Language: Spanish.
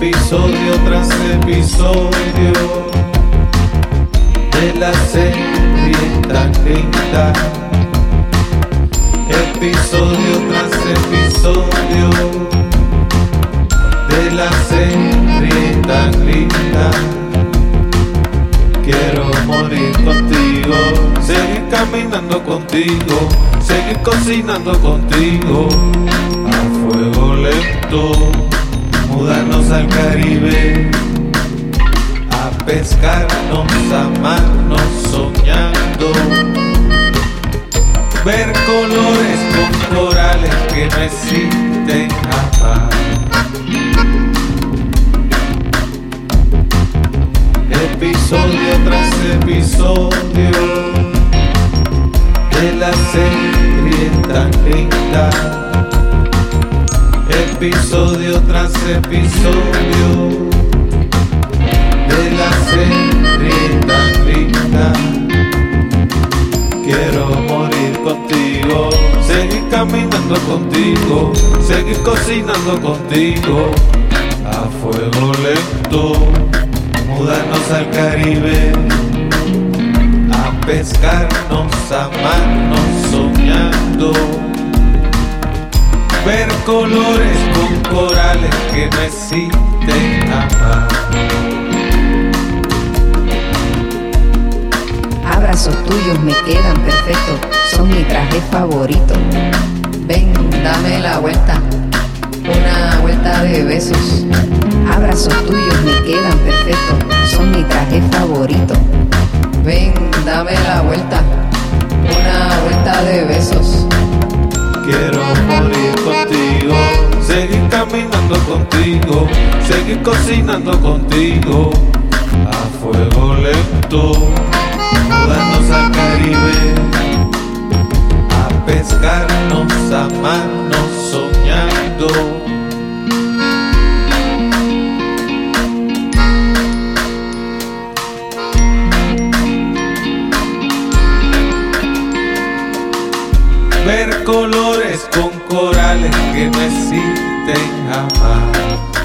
episodio tras episodio de la serie tan linda. Episodio tras episodio de la serie tan linda. Quiero morir contigo, seguir caminando contigo, seguir cocinando contigo pescarnos, amarnos, soñando, ver colores con corales que no existen jamás. Episodio tras episodio de la serie tan linda. Episodio tras episodio contigo, seguir caminando contigo, seguir cocinando contigo. A fuego lento mudarnos al Caribe, a pescarnos, amarnos, soñando, ver colores con corales que no existen jamás. Abrazos tuyos me quedan perfectos, son mi traje favorito. Ven, dame la vuelta, una vuelta de besos. Abrazos tuyos me quedan perfectos, son mi traje favorito. Ven, dame la vuelta, una vuelta de besos. Quiero morir contigo, seguir caminando contigo, seguir cocinando contigo, a fuego lento, ver colores con corales que no existen jamás.